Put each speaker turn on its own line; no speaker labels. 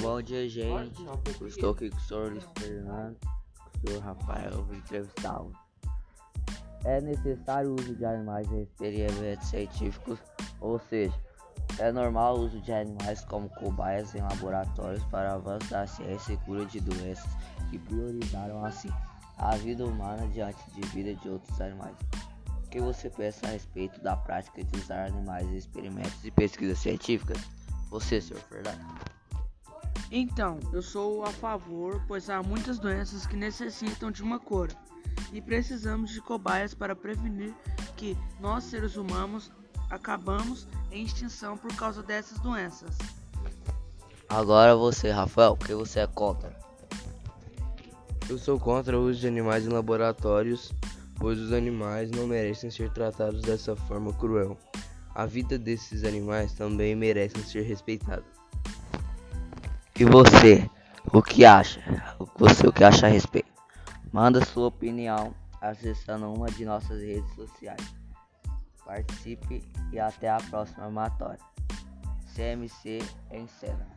Bom dia, gente. Estou aqui com o senhor Luiz Fernando, com o senhor Rafael, vou entrevistá-lo. É necessário o uso de animais em experimentos científicos, ou seja, é normal o uso de animais como cobaias em laboratórios para avanço da ciência e cura de doenças que priorizaram assim a vida humana diante de vida de outros animais. O que você pensa a respeito da prática de usar animais em experimentos e pesquisas científicas? Você, senhor Fernando.
Então, eu sou a favor, pois há muitas doenças que necessitam de uma cura e precisamos de cobaias para prevenir que nós, seres humanos, acabamos em extinção por causa dessas doenças.
Agora você, Rafael, o que você é contra?
Eu sou contra o uso de animais em laboratórios, pois os animais não merecem ser tratados dessa forma cruel. A vida desses animais também merece ser respeitada.
E você, o que acha? Você o que acha a respeito? Manda sua opinião acessando uma de nossas redes sociais. Participe e até a próxima matória. CMC em cena.